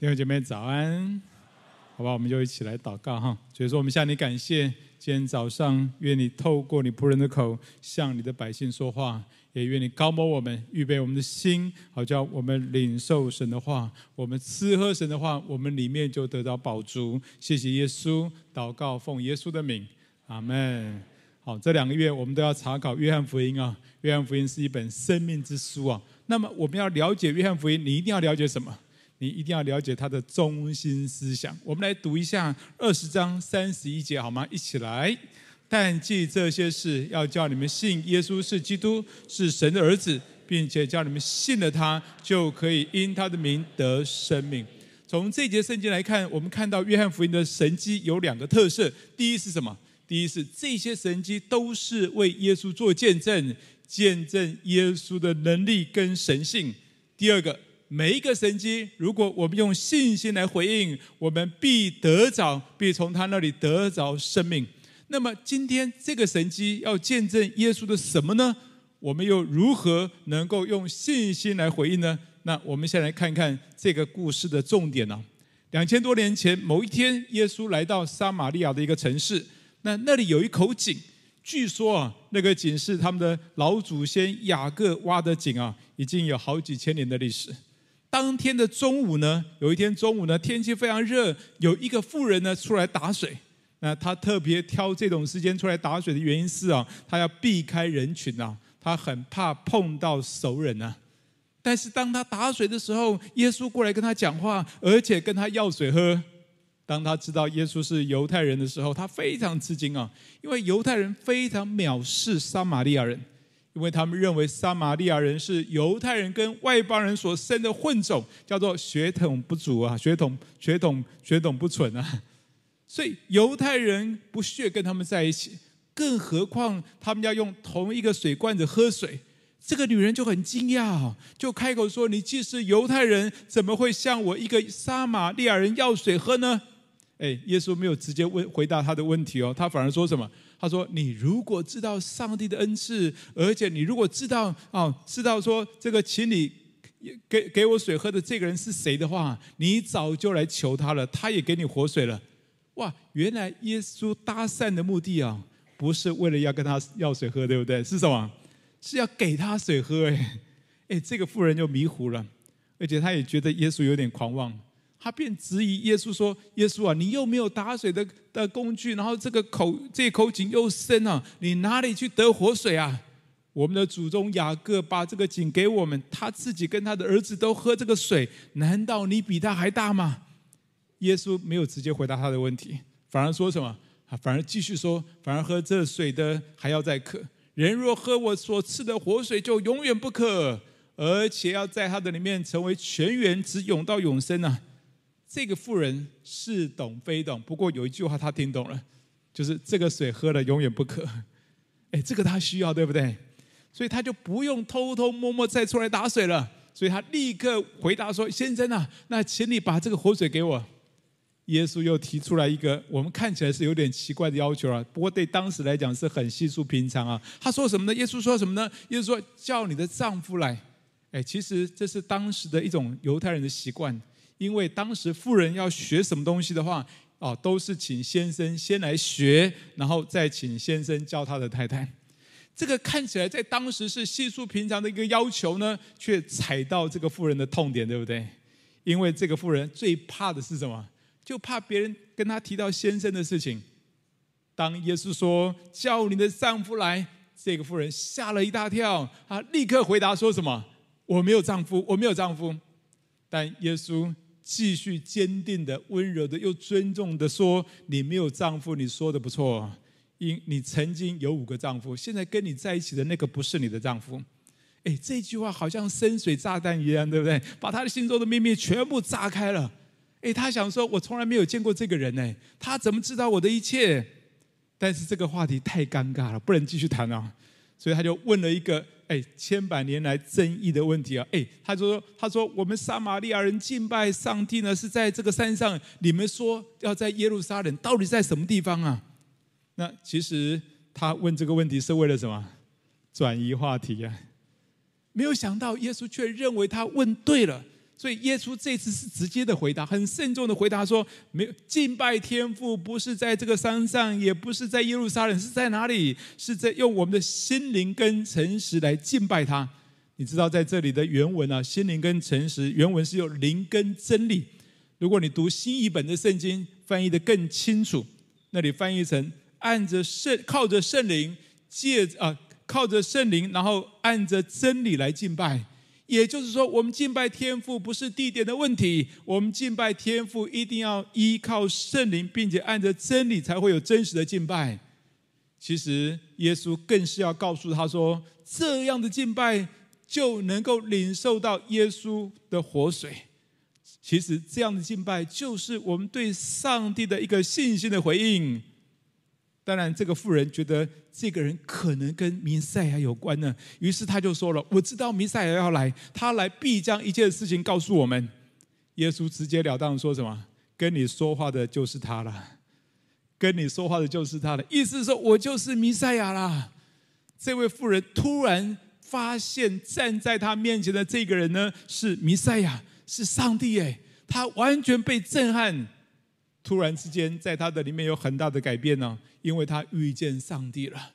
弟兄姐妹早安，好吧，我们就一起来祷告哈。所以说，我们向你感谢，今天早上愿你透过你仆人的口向你的百姓说话，也愿你膏抹我们，预备我们的心，好叫我们领受神的话，我们吃喝神的话，我们里面就得到宝足。谢谢耶稣，祷告奉耶稣的名，阿门。好，这两个月我们都要查考约翰福音啊，约翰福音是一本生命之书啊。那么我们要了解约翰福音，你一定要了解什么？你一定要了解他的中心思想。我们来读一下二十章三十一节，好吗？一起来。但记这些事，要叫你们信耶稣是基督，是神的儿子，并且叫你们信了他，就可以因他的名得生命。从这节圣经来看，我们看到约翰福音的神迹有两个特色。第一是什么？第一是这些神迹都是为耶稣做见证，见证耶稣的能力跟神性。第二个。每一个神迹，如果我们用信心来回应，我们必得着，必从他那里得着生命。那么今天这个神迹要见证耶稣的什么呢？我们又如何能够用信心来回应呢？那我们先来看看这个故事的重点呢。两千多年前某一天，耶稣来到撒玛利亚的一个城市，那那里有一口井，据说啊，那个井是他们的老祖先雅各挖的井啊，已经有好几千年的历史。当天的中午呢，有一天中午呢，天气非常热，有一个妇人呢出来打水。那他特别挑这种时间出来打水的原因是啊，他要避开人群啊，他很怕碰到熟人啊。但是当他打水的时候，耶稣过来跟他讲话，而且跟他要水喝。当他知道耶稣是犹太人的时候，他非常吃惊啊，因为犹太人非常藐视撒玛利亚人。因为他们认为撒玛利亚人是犹太人跟外邦人所生的混种，叫做血统不足啊，血统血统血统不纯啊，所以犹太人不屑跟他们在一起，更何况他们要用同一个水罐子喝水。这个女人就很惊讶，就开口说：“你既是犹太人，怎么会向我一个撒玛利亚人要水喝呢？”哎，耶稣没有直接问回答他的问题哦，他反而说什么？他说：“你如果知道上帝的恩赐，而且你如果知道啊，知道说这个请你给给我水喝的这个人是谁的话，你早就来求他了，他也给你活水了。哇！原来耶稣搭讪的目的啊，不是为了要跟他要水喝，对不对？是什么？是要给他水喝。哎，哎，这个妇人就迷糊了，而且他也觉得耶稣有点狂妄。”他便质疑耶稣说：“耶稣啊，你又没有打水的的工具，然后这个口这口井又深啊，你哪里去得活水啊？我们的祖宗雅各把这个井给我们，他自己跟他的儿子都喝这个水，难道你比他还大吗？”耶稣没有直接回答他的问题，反而说什么？啊反而继续说：“反而喝这水的还要再渴。人若喝我所赐的活水，就永远不渴，而且要在他的里面成为泉源，直涌到永生啊！”这个妇人似懂非懂，不过有一句话她听懂了，就是这个水喝了永远不渴。哎，这个她需要，对不对？所以她就不用偷偷摸摸再出来打水了。所以她立刻回答说：“先生啊，那请你把这个活水给我。”耶稣又提出来一个我们看起来是有点奇怪的要求啊，不过对当时来讲是很稀疏平常啊。他说什么呢？耶稣说什么呢？耶稣说：“叫你的丈夫来。”哎，其实这是当时的一种犹太人的习惯。因为当时富人要学什么东西的话，哦，都是请先生先来学，然后再请先生教他的太太。这个看起来在当时是稀疏平常的一个要求呢，却踩到这个富人的痛点，对不对？因为这个富人最怕的是什么？就怕别人跟他提到先生的事情。当耶稣说叫你的丈夫来，这个妇人吓了一大跳，她立刻回答说什么？我没有丈夫，我没有丈夫。但耶稣。继续坚定的、温柔的又尊重的说：“你没有丈夫，你说的不错。因你曾经有五个丈夫，现在跟你在一起的那个不是你的丈夫。”哎，这句话好像深水炸弹一样，对不对？把他的心中的秘密全部炸开了。哎，他想说：“我从来没有见过这个人，哎，他怎么知道我的一切？”但是这个话题太尴尬了，不能继续谈了，所以他就问了一个。哎，千百年来争议的问题啊！哎，他就说：“他说我们撒玛利亚人敬拜上帝呢，是在这个山上。你们说要在耶路撒冷，到底在什么地方啊？”那其实他问这个问题是为了什么？转移话题啊！没有想到耶稣却认为他问对了，所以耶稣这次是直接的回答，很慎重的回答说：没有敬拜天父，不是在这个山上，也不是在耶路撒冷，是在哪里？是在用我们的心灵跟诚实来敬拜他。你知道在这里的原文啊，心灵跟诚实，原文是用灵跟真理。如果你读新译本的圣经，翻译得更清楚，那里翻译成按着圣靠着圣灵借啊，靠着圣灵，然后按着真理来敬拜。也就是说，我们敬拜天父不是地点的问题，我们敬拜天父一定要依靠圣灵，并且按着真理才会有真实的敬拜。其实耶稣更是要告诉他说，这样的敬拜就能够领受到耶稣的活水。其实这样的敬拜就是我们对上帝的一个信心的回应。当然，这个妇人觉得这个人可能跟弥赛亚有关呢，于是他就说了：“我知道弥赛亚要来，他来必将一切事情告诉我们。”耶稣直截了当说什么：“跟你说话的就是他了，跟你说话的就是他了。”意思是说我就是弥赛亚啦。这位妇人突然发现站在他面前的这个人呢，是弥赛亚。是上帝哎，他完全被震撼，突然之间在他的里面有很大的改变呢，因为他遇见上帝了。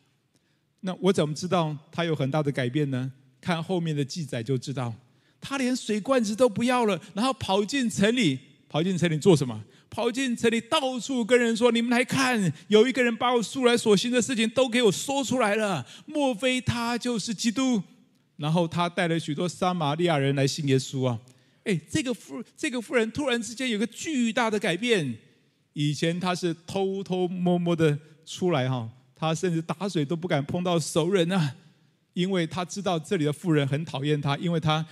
那我怎么知道他有很大的改变呢？看后面的记载就知道，他连水罐子都不要了，然后跑进城里，跑进城里做什么？跑进城里到处跟人说：“你们来看，有一个人把我素来所行的事情都给我说出来了，莫非他就是基督？”然后他带了许多撒玛利亚人来信耶稣啊。哎，这个妇这个妇人突然之间有个巨大的改变。以前她是偷偷摸摸的出来哈，她甚至打水都不敢碰到熟人啊，因为她知道这里的妇人很讨厌她，因为她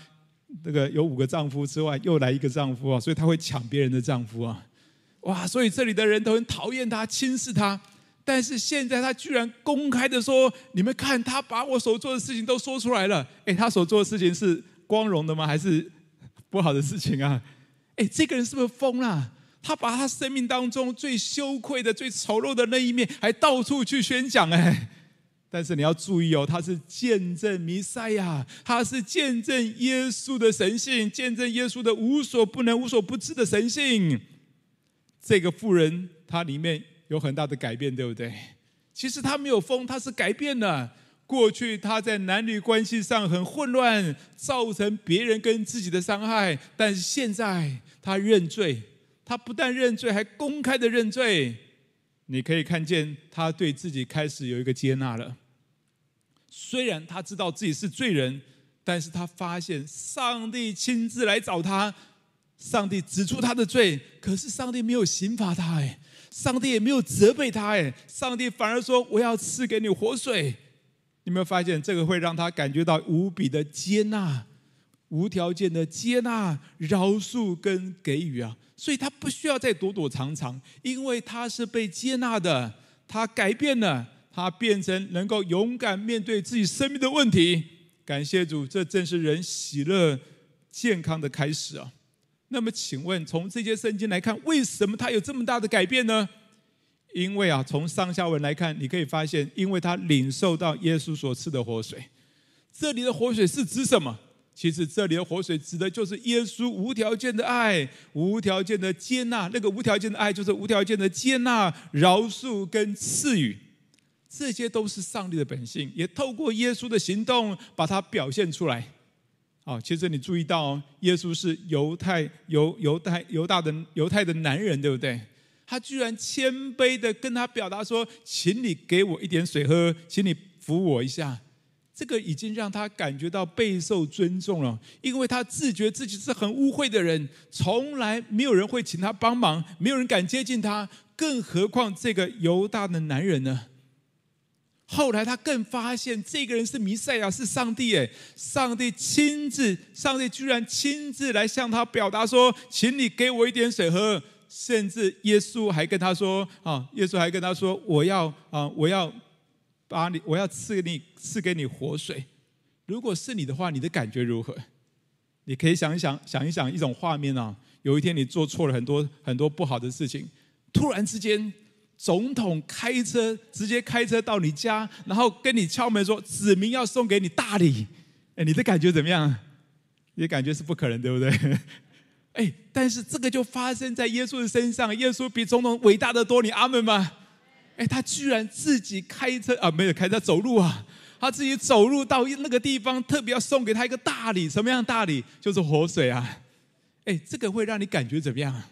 那个有五个丈夫之外又来一个丈夫啊，所以她会抢别人的丈夫啊。哇，所以这里的人都很讨厌她，轻视她。但是现在她居然公开的说：“你们看，她把我所做的事情都说出来了。”哎，她所做的事情是光荣的吗？还是？不好的事情啊！哎，这个人是不是疯了？他把他生命当中最羞愧的、最丑陋的那一面，还到处去宣讲。哎，但是你要注意哦，他是见证弥赛亚，他是见证耶稣的神性，见证耶稣的无所不能、无所不知的神性。这个妇人，她里面有很大的改变，对不对？其实她没有疯，她是改变了。过去她在男女关系上很混乱，造成别人跟自己的伤害。但是现在她认罪，他不但认罪，还公开的认罪。你可以看见他对自己开始有一个接纳了。虽然他知道自己是罪人，但是他发现上帝亲自来找他，上帝指出他的罪，可是上帝没有刑罚他，哎，上帝也没有责备他，哎，上帝反而说：“我要赐给你活水。”你有没有发现，这个会让他感觉到无比的接纳、无条件的接纳、饶恕跟给予啊？所以他不需要再躲躲藏藏，因为他是被接纳的，他改变了，他变成能够勇敢面对自己生命的问题。感谢主，这正是人喜乐、健康的开始啊！那么，请问从这些圣经来看，为什么他有这么大的改变呢？因为啊，从上下文来看，你可以发现，因为他领受到耶稣所赐的活水。这里的活水是指什么？其实这里的活水指的就是耶稣无条件的爱、无条件的接纳。那个无条件的爱，就是无条件的接纳、饶恕跟赐予。这些都是上帝的本性，也透过耶稣的行动把它表现出来。好，其实你注意到，耶稣是犹太犹犹太犹大的犹太的男人，对不对？他居然谦卑的跟他表达说：“请你给我一点水喝，请你扶我一下。”这个已经让他感觉到备受尊重了，因为他自觉自己是很污秽的人，从来没有人会请他帮忙，没有人敢接近他，更何况这个犹大的男人呢？后来他更发现，这个人是弥赛亚，是上帝诶，上帝亲自，上帝居然亲自来向他表达说：“请你给我一点水喝。”甚至耶稣还跟他说：“啊，耶稣还跟他说，我要啊，我要把你，我要赐给你，赐给你活水。如果是你的话，你的感觉如何？你可以想一想，想一想一种画面啊。有一天你做错了很多很多不好的事情，突然之间，总统开车直接开车到你家，然后跟你敲门说，子民要送给你大礼。哎，你的感觉怎么样？也感觉是不可能，对不对？哎，但是这个就发生在耶稣的身上，耶稣比总统伟大的多，你阿门吗？哎，他居然自己开车啊，没有开车走路啊，他自己走路到那个地方，特别要送给他一个大礼，什么样的大礼？就是活水啊！哎，这个会让你感觉怎么样？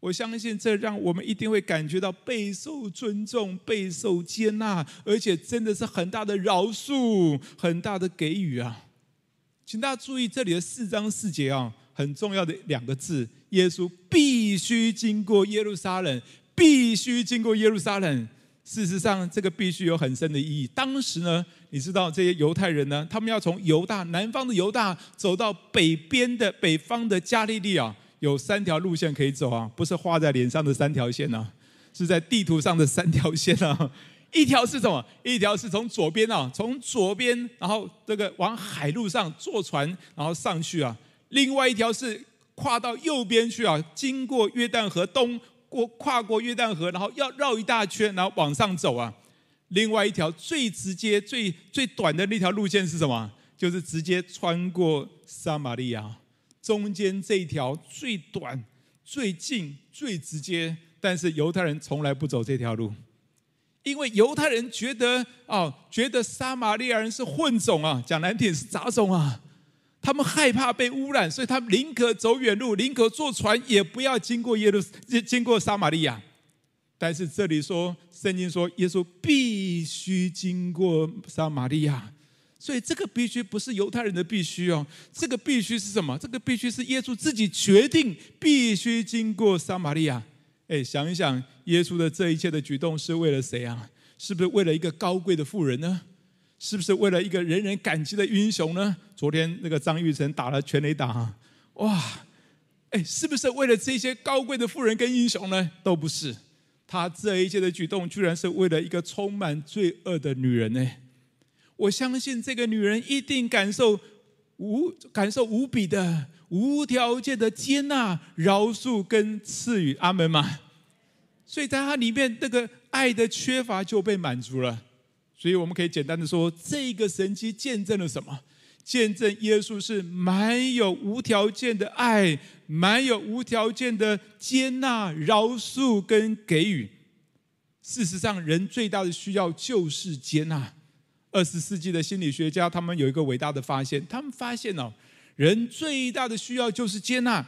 我相信这让我们一定会感觉到备受尊重、备受接纳，而且真的是很大的饶恕、很大的给予啊！请大家注意这里的四章四节啊。很重要的两个字，耶稣必须经过耶路撒冷，必须经过耶路撒冷。事实上，这个必须有很深的意义。当时呢，你知道这些犹太人呢，他们要从犹大南方的犹大走到北边的北方的加利利啊，有三条路线可以走啊，不是画在脸上的三条线啊，是在地图上的三条线啊。一条是什么？一条是从左边啊，从左边，然后这个往海路上坐船，然后上去啊。另外一条是跨到右边去啊，经过约旦河东过跨过约旦河，然后要绕一大圈，然后往上走啊。另外一条最直接、最最短的那条路线是什么？就是直接穿过撒玛利亚。中间这一条最短、最近、最直接，但是犹太人从来不走这条路，因为犹太人觉得啊，觉得撒玛利亚人是混种啊，讲难听是杂种啊。他们害怕被污染，所以他们宁可走远路，宁可坐船，也不要经过耶路，经过撒玛利亚。但是这里说，圣经说，耶稣必须经过撒玛利亚，所以这个必须不是犹太人的必须哦，这个必须是什么？这个必须是耶稣自己决定必须经过撒玛利亚。哎，想一想，耶稣的这一切的举动是为了谁啊？是不是为了一个高贵的妇人呢？是不是为了一个人人感激的英雄呢？昨天那个张玉成打了全垒打，哇！哎，是不是为了这些高贵的富人跟英雄呢？都不是，他这一切的举动，居然是为了一个充满罪恶的女人呢。我相信这个女人一定感受无感受无比的无条件的接纳、饶恕跟赐予。阿门嘛。所以在她里面，那个爱的缺乏就被满足了。所以我们可以简单的说，这个神迹见证了什么？见证耶稣是满有无条件的爱，满有无条件的接纳、饶恕跟给予。事实上，人最大的需要就是接纳。二十世纪的心理学家他们有一个伟大的发现，他们发现哦，人最大的需要就是接纳。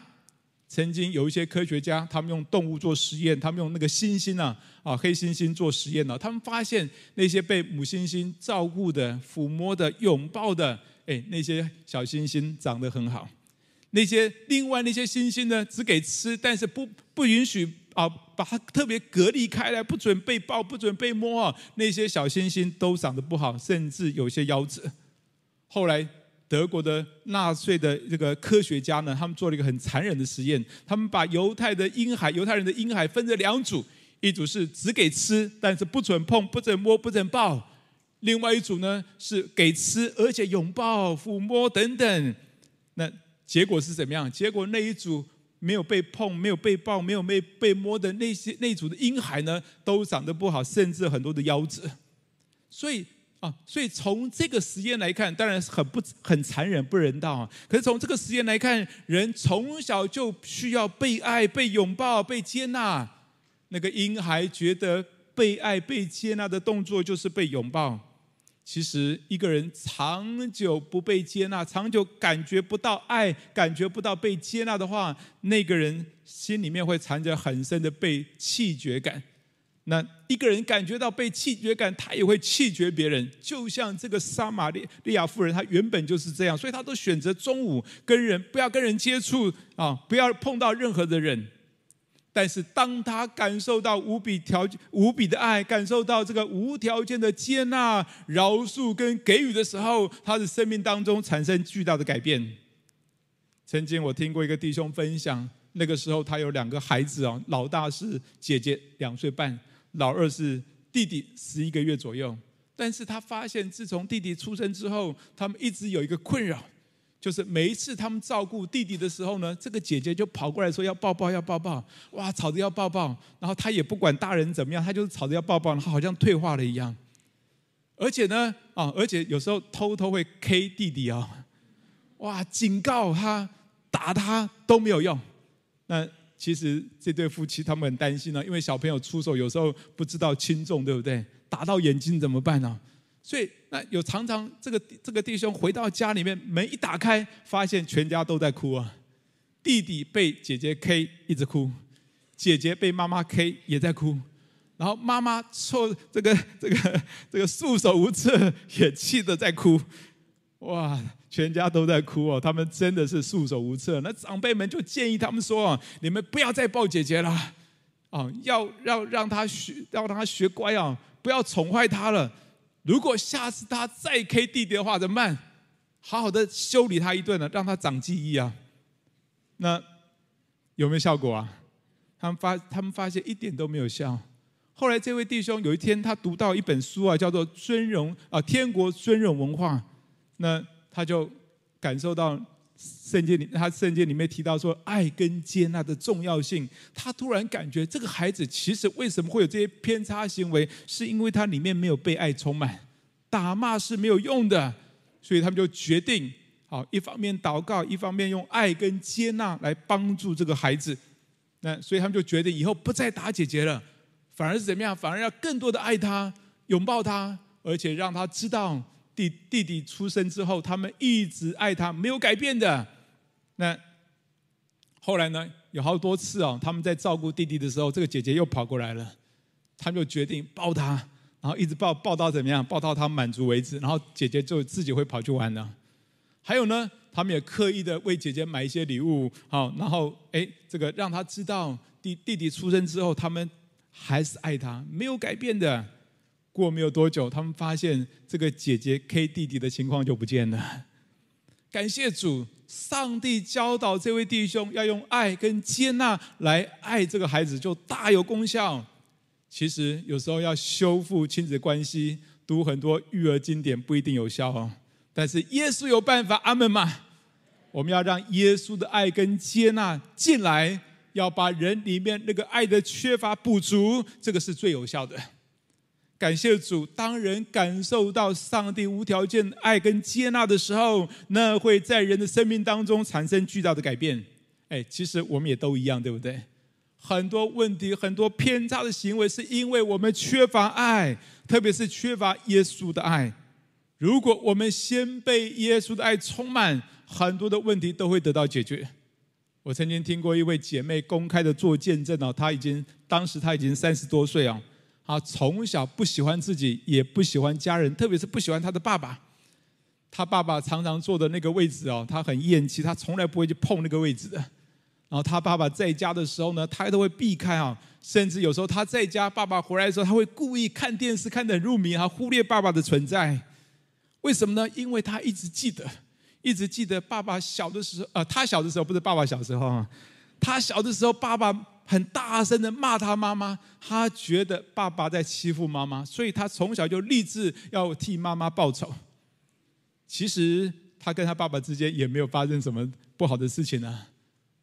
曾经有一些科学家，他们用动物做实验，他们用那个猩猩啊，啊黑猩猩做实验呢，他们发现那些被母猩猩照顾的、抚摸的、拥抱的，哎，那些小猩猩长得很好。那些另外那些猩猩呢，只给吃，但是不不允许啊，把它特别隔离开来，不准被抱，不准被摸啊。那些小猩猩都长得不好，甚至有些夭折。后来。德国的纳粹的这个科学家呢，他们做了一个很残忍的实验。他们把犹太的婴孩、犹太人的婴孩分成两组，一组是只给吃，但是不准碰、不准摸、不准抱；另外一组呢是给吃，而且拥抱、抚摸等等。那结果是怎么样？结果那一组没有被碰、没有被抱、没有被被摸的那些那组的婴孩呢，都长得不好，甚至很多的夭折。所以。啊，所以从这个实验来看，当然是很不很残忍、不人道啊。可是从这个实验来看，人从小就需要被爱、被拥抱、被接纳。那个婴孩觉得被爱、被接纳的动作就是被拥抱。其实一个人长久不被接纳、长久感觉不到爱、感觉不到被接纳的话，那个人心里面会藏着很深的被弃绝感。那一个人感觉到被弃绝感，他也会弃绝别人。就像这个撒玛利亚妇人，她原本就是这样，所以她都选择中午跟人不要跟人接触啊，不要碰到任何的人。但是当她感受到无比条无比的爱，感受到这个无条件的接纳、饶恕跟给予的时候，她的生命当中产生巨大的改变。曾经我听过一个弟兄分享，那个时候他有两个孩子啊，老大是姐姐，两岁半。老二是弟弟，十一个月左右。但是他发现，自从弟弟出生之后，他们一直有一个困扰，就是每一次他们照顾弟弟的时候呢，这个姐姐就跑过来说要抱抱，要抱抱，哇，吵着要抱抱。然后他也不管大人怎么样，他就是吵着要抱抱，然后好像退化了一样。而且呢，啊，而且有时候偷偷会 K 弟弟啊，哇，警告他、打他都没有用。那其实这对夫妻他们很担心呢，因为小朋友出手有时候不知道轻重，对不对？打到眼睛怎么办呢？所以那有常常这个这个弟兄回到家里面，门一打开，发现全家都在哭啊。弟弟被姐姐 K 一直哭，姐姐被妈妈 K 也在哭，然后妈妈错这个这个这个束手无策，也气得在哭。哇，全家都在哭哦，他们真的是束手无策。那长辈们就建议他们说：“你们不要再抱姐姐了，啊，要要让她学，要让她学乖啊，不要宠坏她了。如果下次她再 K 弟弟的话，怎么办？好好的修理她一顿呢，让她长记忆啊。”那有没有效果啊？他们发他们发现一点都没有效。后来这位弟兄有一天他读到一本书啊，叫做《尊荣啊天国尊荣文化》。那他就感受到圣经里他圣经里面提到说爱跟接纳的重要性。他突然感觉这个孩子其实为什么会有这些偏差行为，是因为他里面没有被爱充满，打骂是没有用的。所以他们就决定。好，一方面祷告，一方面用爱跟接纳来帮助这个孩子。那所以他们就决定以后不再打姐姐了，反而是怎么样？反而要更多的爱她，拥抱她，而且让她知道弟弟弟出生之后，他们一直爱他，没有改变的。那后来呢？有好多次哦，他们在照顾弟弟的时候，这个姐姐又跑过来了，他们就决定抱他，然后一直抱抱到怎么样？抱到他满足为止，然后姐姐就自己会跑去玩了。还有呢，他们也刻意的为姐姐买一些礼物，好，然后哎，这个让她知道弟弟弟出生之后，他们还是爱他，没有改变的。过没有多久，他们发现这个姐姐 K 弟弟的情况就不见了。感谢主，上帝教导这位弟兄要用爱跟接纳来爱这个孩子，就大有功效。其实有时候要修复亲子关系，读很多育儿经典不一定有效哦。但是耶稣有办法，阿门嘛？我们要让耶稣的爱跟接纳进来，要把人里面那个爱的缺乏补足，这个是最有效的。感谢主，当人感受到上帝无条件爱跟接纳的时候，那会在人的生命当中产生巨大的改变。哎，其实我们也都一样，对不对？很多问题、很多偏差的行为，是因为我们缺乏爱，特别是缺乏耶稣的爱。如果我们先被耶稣的爱充满，很多的问题都会得到解决。我曾经听过一位姐妹公开的做见证哦，她已经当时她已经三十多岁啊，啊从小不喜欢自己，也不喜欢家人，特别是不喜欢他的爸爸。他爸爸常常坐的那个位置哦，他很厌弃，他从来不会去碰那个位置的。然后他爸爸在家的时候呢，他都会避开啊，甚至有时候他在家，爸爸回来的时候，他会故意看电视看得很入迷啊，忽略爸爸的存在。为什么呢？因为他一直记得，一直记得爸爸小的时候，呃，他小的时候不是爸爸小时候啊，他小的时候爸爸很大声的骂他妈妈，他觉得爸爸在欺负妈妈，所以他从小就立志要替妈妈报仇。其实他跟他爸爸之间也没有发生什么不好的事情啊，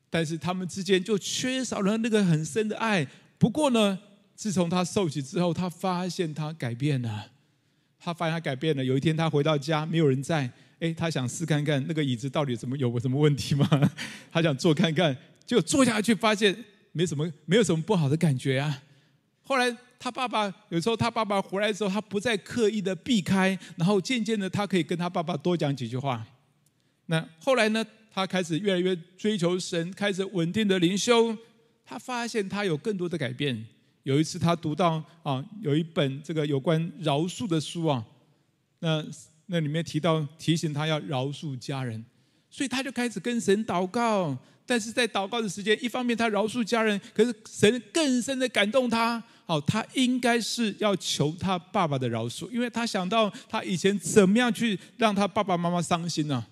但是他们之间就缺少了那个很深的爱。不过呢，自从他受洗之后，他发现他改变了。他发现他改变了。有一天他回到家，没有人在。哎，他想试看看那个椅子到底怎么有什么问题吗？他想坐看看，结果坐下去发现没什么，没有什么不好的感觉啊。后来他爸爸有时候他爸爸回来之后，他不再刻意的避开，然后渐渐的他可以跟他爸爸多讲几句话。那后来呢，他开始越来越追求神，开始稳定的灵修。他发现他有更多的改变。有一次，他读到啊，有一本这个有关饶恕的书啊，那那里面提到提醒他要饶恕家人，所以他就开始跟神祷告。但是在祷告的时间，一方面他饶恕家人，可是神更深的感动他，好，他应该是要求他爸爸的饶恕，因为他想到他以前怎么样去让他爸爸妈妈伤心呢？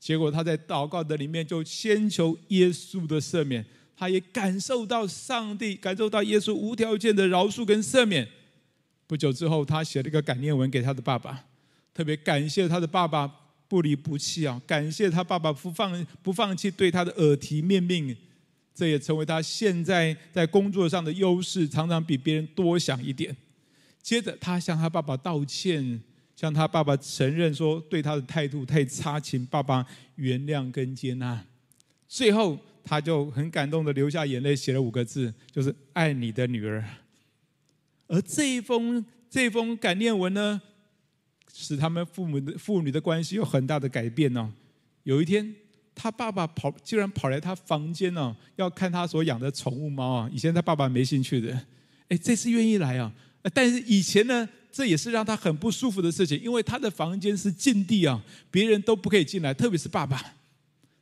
结果他在祷告的里面就先求耶稣的赦免。他也感受到上帝，感受到耶稣无条件的饶恕跟赦免。不久之后，他写了一个感念文给他的爸爸，特别感谢他的爸爸不离不弃啊，感谢他爸爸不放不放弃对他的耳提面命，这也成为他现在在工作上的优势，常常比别人多想一点。接着，他向他爸爸道歉，向他爸爸承认说对他的态度太差，请爸爸原谅跟接纳。最后，他就很感动的流下眼泪，写了五个字，就是“爱你的女儿”。而这一封这一封感念文呢，使他们父母的父女的关系有很大的改变哦。有一天，他爸爸跑，竟然跑来他房间哦，要看他所养的宠物猫啊。以前他爸爸没兴趣的，哎，这次愿意来啊。但是以前呢，这也是让他很不舒服的事情，因为他的房间是禁地啊，别人都不可以进来，特别是爸爸。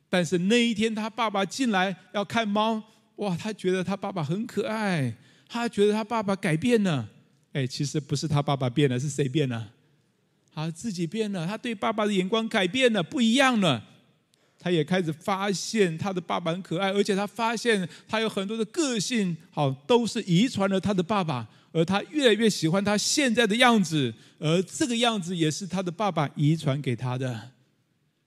但是那一天，他爸爸进来要看猫，哇，他觉得他爸爸很可爱，他觉得他爸爸改变了。哎，其实不是他爸爸变了，是谁变了？好自己变了，他对爸爸的眼光改变了，不一样了。他也开始发现他的爸爸很可爱，而且他发现他有很多的个性，好，都是遗传了他的爸爸，而他越来越喜欢他现在的样子，而这个样子也是他的爸爸遗传给他的。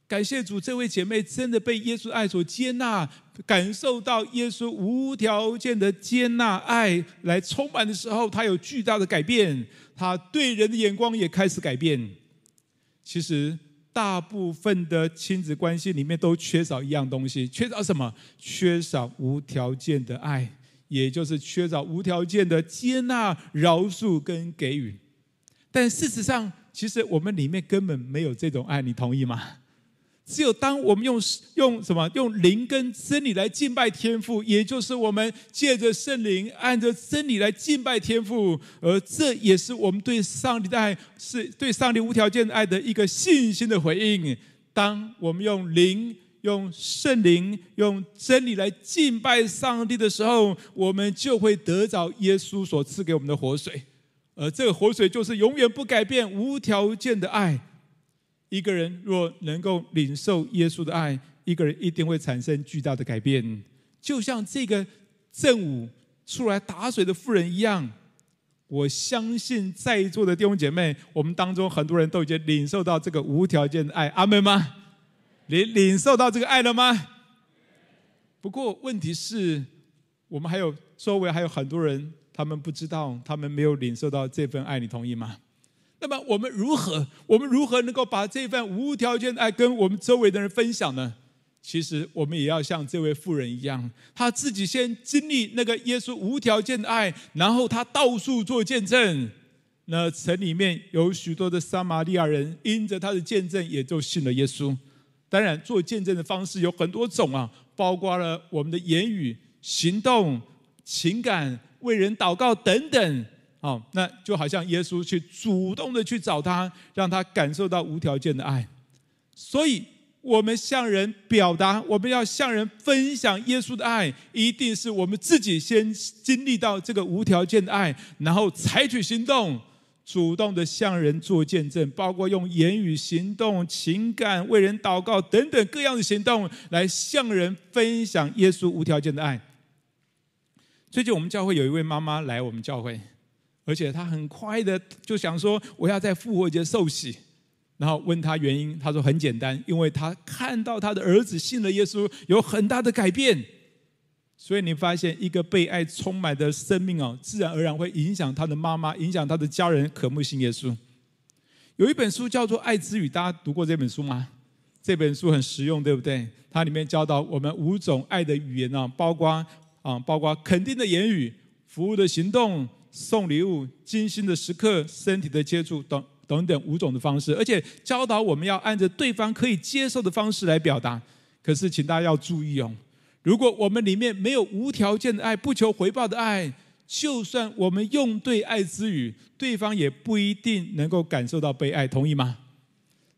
感谢主，这位姐妹真的被耶稣爱所接纳，感受到耶稣无条件的接纳爱来充满的时候，他有巨大的改变，他对人的眼光也开始改变。其实，大部分的亲子关系里面都缺少一样东西，缺少什么？缺少无条件的爱，也就是缺少无条件的接纳、饶恕跟给予。但事实上，其实我们里面根本没有这种爱，你同意吗？只有当我们用用什么用灵跟真理来敬拜天父，也就是我们借着圣灵按着真理来敬拜天父，而这也是我们对上帝的爱，是对上帝无条件的爱的一个信心的回应。当我们用灵、用圣灵、用真理来敬拜上帝的时候，我们就会得着耶稣所赐给我们的活水，而这个活水就是永远不改变、无条件的爱。一个人若能够领受耶稣的爱，一个人一定会产生巨大的改变，就像这个正午出来打水的妇人一样。我相信在座的弟兄姐妹，我们当中很多人都已经领受到这个无条件的爱，阿门吗？你领受到这个爱了吗？不过问题是，我们还有周围还有很多人，他们不知道，他们没有领受到这份爱，你同意吗？那么我们如何？我们如何能够把这份无条件的爱跟我们周围的人分享呢？其实我们也要像这位妇人一样，他自己先经历那个耶稣无条件的爱，然后他到处做见证。那城里面有许多的撒玛利亚人，因着他的见证，也就信了耶稣。当然，做见证的方式有很多种啊，包括了我们的言语、行动、情感、为人祷告等等。好，那就好像耶稣去主动的去找他，让他感受到无条件的爱。所以，我们向人表达，我们要向人分享耶稣的爱，一定是我们自己先经历到这个无条件的爱，然后采取行动，主动的向人做见证，包括用言语、行动、情感、为人祷告等等各样的行动，来向人分享耶稣无条件的爱。最近我们教会有一位妈妈来我们教会。而且他很快的就想说，我要在复活节受洗，然后问他原因，他说很简单，因为他看到他的儿子信了耶稣，有很大的改变。所以你发现一个被爱充满的生命哦，自然而然会影响他的妈妈，影响他的家人，渴慕信耶稣。有一本书叫做《爱之语》，大家读过这本书吗？这本书很实用，对不对？它里面教导我们五种爱的语言啊，包括啊，包括肯定的言语、服务的行动。送礼物、精心的时刻、身体的接触等等等五种的方式，而且教导我们要按着对方可以接受的方式来表达。可是，请大家要注意哦，如果我们里面没有无条件的爱、不求回报的爱，就算我们用对爱之语，对方也不一定能够感受到被爱。同意吗？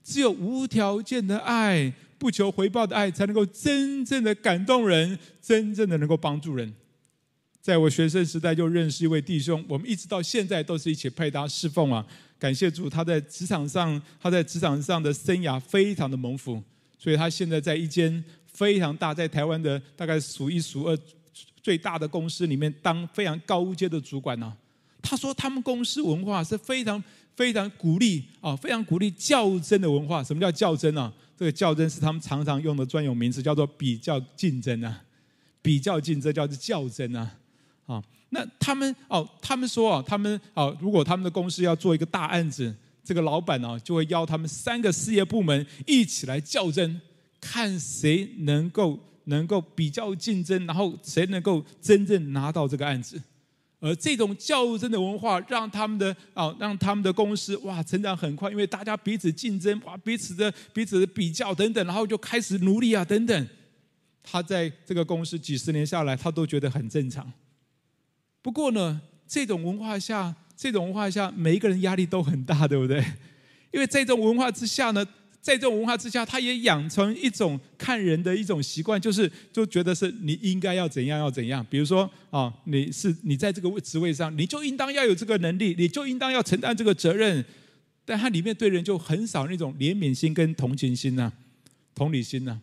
只有无条件的爱、不求回报的爱，才能够真正的感动人，真正的能够帮助人。在我学生时代就认识一位弟兄，我们一直到现在都是一起配搭侍奉啊！感谢主，他在职场上，他在职场上的生涯非常的蒙福，所以他现在在一间非常大，在台湾的大概数一数二最大的公司里面当非常高阶的主管呢、他说他们公司文化是非常非常鼓励啊，非常鼓励较真的文化。什么叫较真呢？这个较真是他们常常用的专有名词，叫做比较竞争啊，比较竞争叫做较真啊。啊，那他们哦，他们说啊，他们哦，如果他们的公司要做一个大案子，这个老板呢就会邀他们三个事业部门一起来较真，看谁能够能够比较竞争，然后谁能够真正拿到这个案子。而这种较真的文化，让他们的啊，让他们的公司哇成长很快，因为大家彼此竞争，哇彼此的彼此的比较等等，然后就开始努力啊等等。他在这个公司几十年下来，他都觉得很正常。不过呢，这种文化下，这种文化下，每一个人压力都很大，对不对？因为在这种文化之下呢。在这种文化之下，他也养成一种看人的一种习惯，就是就觉得是你应该要怎样要怎样。比如说啊，你是你在这个职位上，你就应当要有这个能力，你就应当要承担这个责任。但他里面对人就很少那种怜悯心跟同情心呐、同理心呐。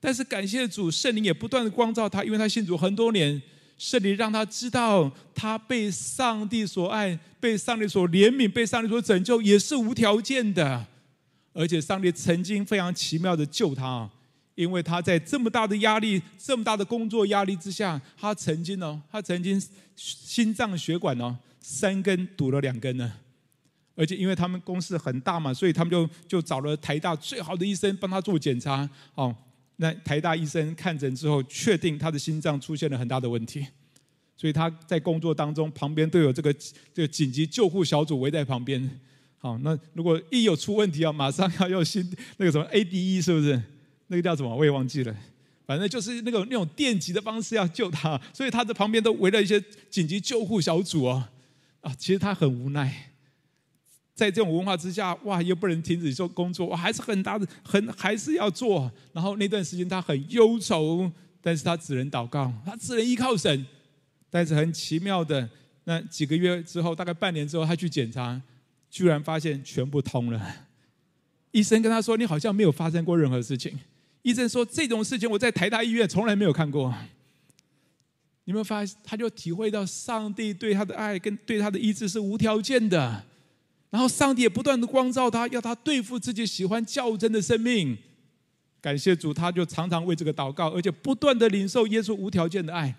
但是感谢主，圣灵也不断的光照他，因为他信主很多年，圣灵让他知道他被上帝所爱，被上帝所怜悯，被上帝所拯救，也是无条件的。而且上帝曾经非常奇妙的救他，因为他在这么大的压力、这么大的工作压力之下，他曾经呢，他曾经心脏血管呢三根堵了两根呢，而且因为他们公司很大嘛，所以他们就就找了台大最好的医生帮他做检查。哦，那台大医生看诊之后，确定他的心脏出现了很大的问题，所以他在工作当中旁边都有这个这个紧急救护小组围在旁边。好，那如果一有出问题啊，马上要用新那个什么 ADE 是不是？那个叫什么？我也忘记了。反正就是那个那种电击的方式要救他，所以他的旁边都围了一些紧急救护小组哦。啊，其实他很无奈，在这种文化之下，哇，又不能停止做工作，我，还是很大的，很还是要做。然后那段时间他很忧愁，但是他只能祷告，他只能依靠神。但是很奇妙的，那几个月之后，大概半年之后，他去检查。居然发现全部通了，医生跟他说：“你好像没有发生过任何事情。”医生说：“这种事情我在台大医院从来没有看过。”你们发现，他就体会到上帝对他的爱跟对他的医治是无条件的，然后上帝也不断的光照他，要他对付自己喜欢较真的生命。感谢主，他就常常为这个祷告，而且不断的领受耶稣无条件的爱。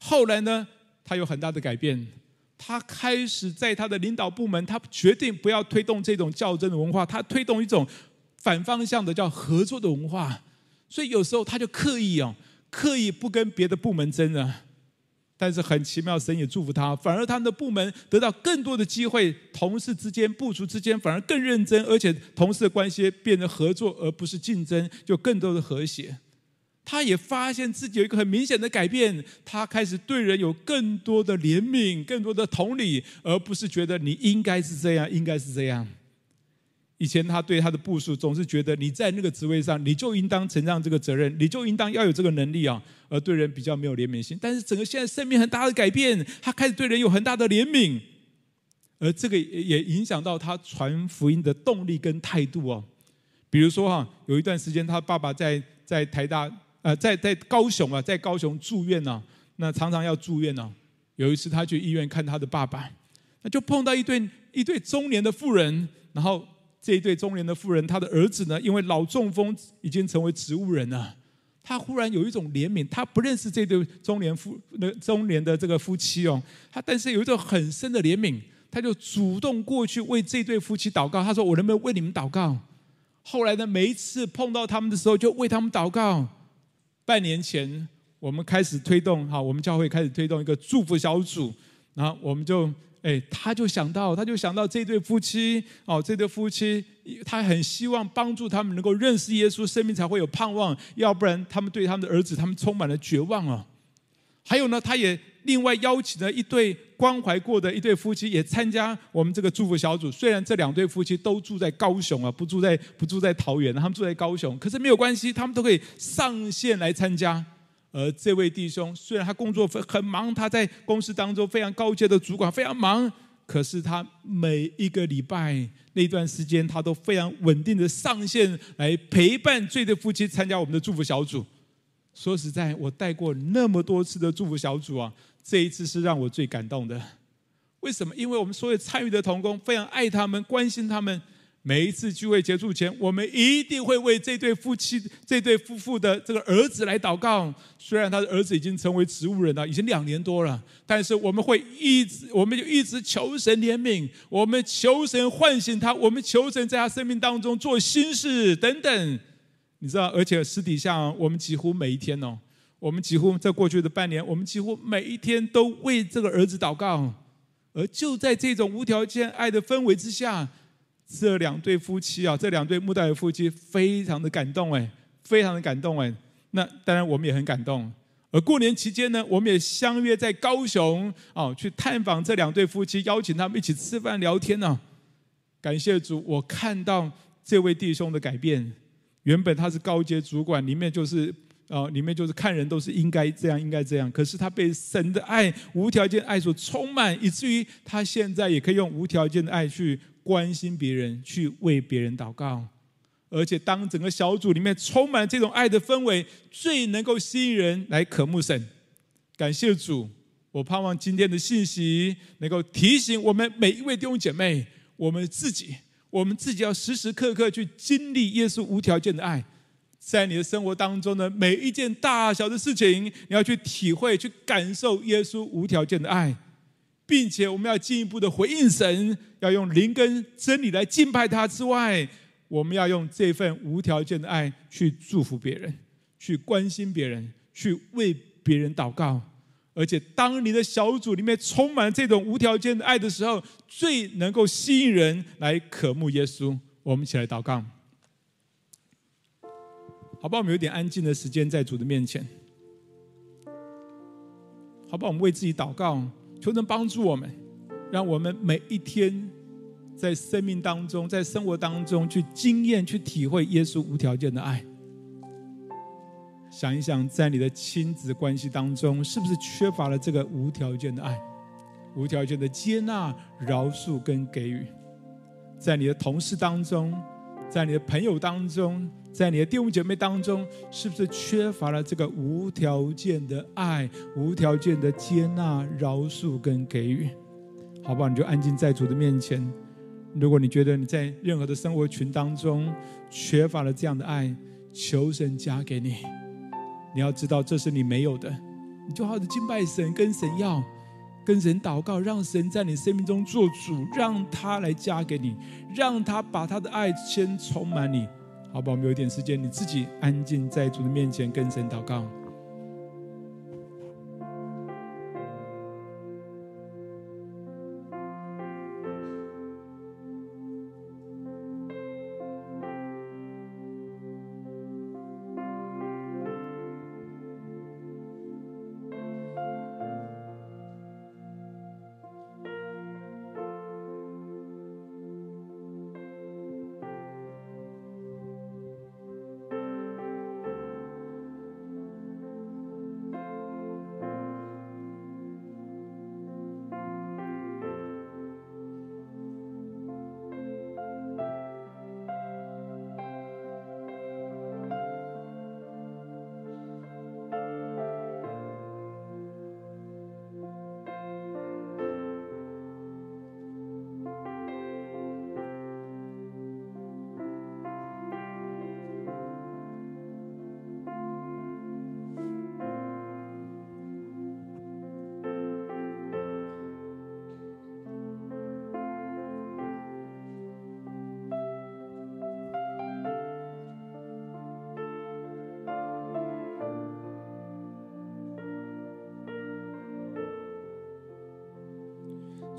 后来呢，他有很大的改变。他开始在他的领导部门，他决定不要推动这种较真的文化，他推动一种反方向的叫合作的文化。所以有时候他就刻意哦，刻意不跟别的部门争了。但是很奇妙，神也祝福他，反而他们的部门得到更多的机会，同事之间、部属之间反而更认真，而且同事的关系变得合作而不是竞争，就更多的和谐。他也发现自己有一个很明显的改变，他开始对人有更多的怜悯、更多的同理，而不是觉得你应该是这样，应该是这样。以前他对他的部属总是觉得你在那个职位上，你就应当承担这个责任，你就应当要有这个能力啊，而对人比较没有怜悯心。但是整个现在生命很大的改变，他开始对人有很大的怜悯，而这个也影响到他传福音的动力跟态度哦。比如说哈，有一段时间他爸爸在在台大。呃，在在高雄啊，在高雄住院呢、那常常要住院呢、有一次他去医院看他的爸爸，那就碰到一对一对中年的妇人，然后这一对中年的妇人，他的儿子呢，因为脑中风已经成为植物人了。他忽然有一种怜悯，他不认识这对中年夫那中年的这个夫妻哦，他但是有一种很深的怜悯，他就主动过去为这对夫妻祷告。他说：“我能不能为你们祷告？”后来呢，每一次碰到他们的时候，就为他们祷告。半年前，我们开始推动哈，我们教会开始推动一个祝福小组，然后我们就哎，他就想到，他就想到这对夫妻哦，这对夫妻，他很希望帮助他们能够认识耶稣，生命才会有盼望，要不然他们对他们的儿子，他们充满了绝望啊。还有呢，他也另外邀请了一对关怀过的一对夫妻，也参加我们这个祝福小组。虽然这两对夫妻都住在高雄啊，不住在不住在桃园，他们住在高雄，可是没有关系，他们都可以上线来参加。而这位弟兄虽然他工作很忙，他在公司当中非常高阶的主管，非常忙，可是他每一个礼拜那段时间，他都非常稳定的上线来陪伴这对夫妻参加我们的祝福小组。说实在，我带过那么多次的祝福小组啊。这一次是让我最感动的，为什么？因为我们所有参与的同工非常爱他们、关心他们，每一次聚会结束前，我们一定会为这对夫妻、这对夫妇的这个儿子来祷告。虽然他的儿子已经成为植物人了，已经两年多了，但是我们会一直，我们就一直求神怜悯，我们求神唤醒他，我们求神在他生命当中做新事等等。你知道，而且私底下，我们几乎每一天哦，我们几乎在过去的半年，我们几乎每一天都为这个儿子祷告。而就在这种无条件爱的氛围之下。这两对夫妻啊，这两对穆道友夫妻非常的感动哎，非常的感动哎。那当然我们也很感动。而过年期间呢，我们也相约在高雄啊，去探访这两对夫妻，邀请他们一起吃饭聊天呢。感谢主，我看到这位弟兄的改变。原本他是高阶主管，里面就是啊，里面就是看人都是应该这样，应该这样。可是他被神的爱、无条件爱所充满，以至于他现在也可以用无条件的爱去。关心别人，去为别人祷告，而且当整个小组里面充满这种爱的氛围，最能够吸引人来渴慕神。感谢主，我盼望今天的信息能够提醒我们每一位弟兄姐妹，我们自己，我们自己要时时刻刻去经历耶稣无条件的爱，在你的生活当中的每一件大小的事情，你要去体会、去感受耶稣无条件的爱。并且我们要进一步的回应神，要用灵跟真理来敬拜他之外，我们要用这份无条件的爱去祝福别人，去关心别人，去为别人祷告。而且，当你的小组里面充满这种无条件的爱的时候，最能够吸引人来渴慕耶稣。我们一起来祷告，好不好？我们有点安静的时间在主的面前，好不好？我们为自己祷告。求神帮助我们，让我们每一天在生命当中、在生活当中去经验、去体会耶稣无条件的爱。想一想，在你的亲子关系当中，是不是缺乏了这个无条件的爱、无条件的接纳、饶恕跟给予？在你的同事当中，在你的朋友当中。在你的弟兄姐妹当中，是不是缺乏了这个无条件的爱、无条件的接纳、饶恕跟给予？好不好？你就安静在主的面前。如果你觉得你在任何的生活群当中缺乏了这样的爱，求神加给你。你要知道，这是你没有的，你就好好的敬拜神，跟神要，跟神祷告，让神在你生命中做主，让他来加给你，让他把他的爱先充满你。好吧，我们有点时间，你自己安静在主的面前，跟神祷告。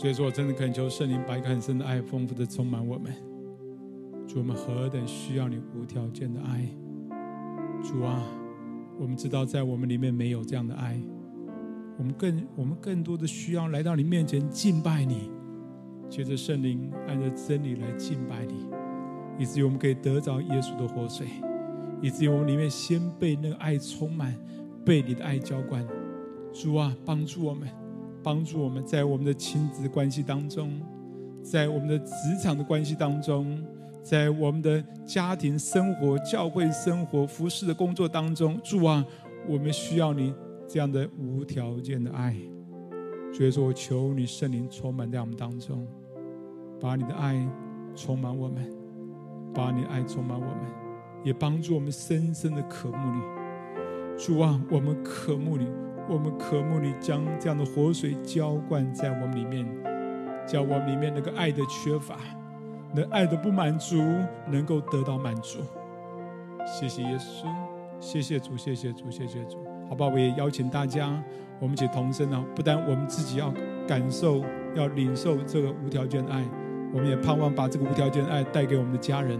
所以说我真的恳求圣灵把一个很深的爱丰富的充满我们。主，我们何等需要你无条件的爱。主啊，我们知道在我们里面没有这样的爱，我们更我们更多的需要来到你面前敬拜你，借着圣灵按着真理来敬拜你，以至于我们可以得着耶稣的活水，以至于我们里面先被那个爱充满，被你的爱浇灌。主啊，帮助我们。帮助我们在我们的亲子关系当中，在我们的职场的关系当中，在我们的家庭生活、教会生活、服侍的工作当中，主啊，我们需要你这样的无条件的爱。所以说，我求你圣灵充满在我们当中，把你的爱充满我们，把你爱充满我们，也帮助我们深深的渴慕你。主啊，我们渴慕你，我们渴慕你将这样的活水浇灌在我们里面，叫我们里面那个爱的缺乏、那爱的不满足，能够得到满足。谢谢耶稣，谢谢主，谢谢主，谢谢主。好不好？我也邀请大家，我们一起同声啊！不但我们自己要感受、要领受这个无条件的爱，我们也盼望把这个无条件的爱带给我们的家人，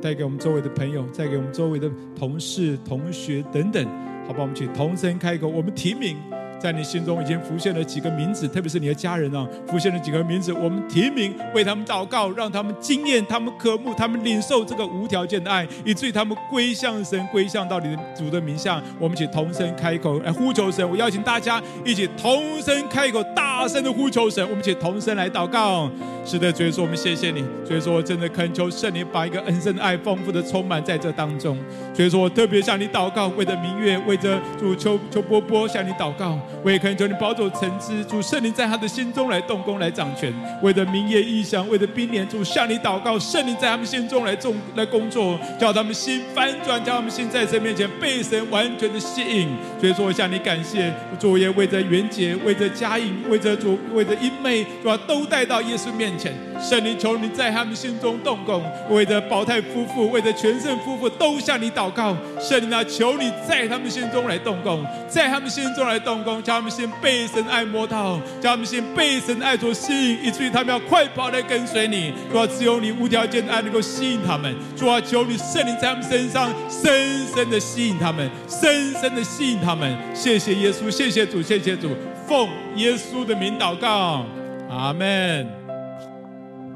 带给我们周围的朋友，带给我们周围的同事、同学等等。好吧？我们请同声开口，我们提名。在你心中已经浮现了几个名字，特别是你的家人啊，浮现了几个名字。我们提名为他们祷告，让他们惊艳、他们渴慕、他们领受这个无条件的爱，以至于他们归向神，归向到你的主的名下。我们一起同声开口来呼求神。我邀请大家一起同声开口，大大声的呼求神。我们请同声来祷告。是的，所以说我们谢谢你。所以说我真的恳求圣灵把一个恩圣爱丰富的充满在这当中。所以说我特别向你祷告，为着明月，为着主邱邱波波向你祷告。我也恳求你保守橙汁，主圣灵在他的心中来动工来掌权，为了明夜异象，为了冰莲，主向你祷告，圣灵在他们心中来种来工作，叫他们心翻转，叫他们心在神面前被神完全的吸引。所以说，我向你感谢，主也为着元杰，为着佳颖，为着主，为着英妹，主要都带到耶稣面前。圣灵求你在他们心中动工，为着宝泰夫妇，为着全胜夫妇，都向你祷告。圣灵啊，求你在他们心中来动工，在他们心中来动工，叫他们先被神爱摸到，叫他们先被神爱所吸引，以至于他们要快跑来跟随你。主啊，只有你无条件的爱能够吸引他们。主啊，求你圣灵在他们身上深深的吸引他们，深深的吸引他们。谢谢耶稣，谢谢主，谢谢主，奉耶稣的名祷告，阿门。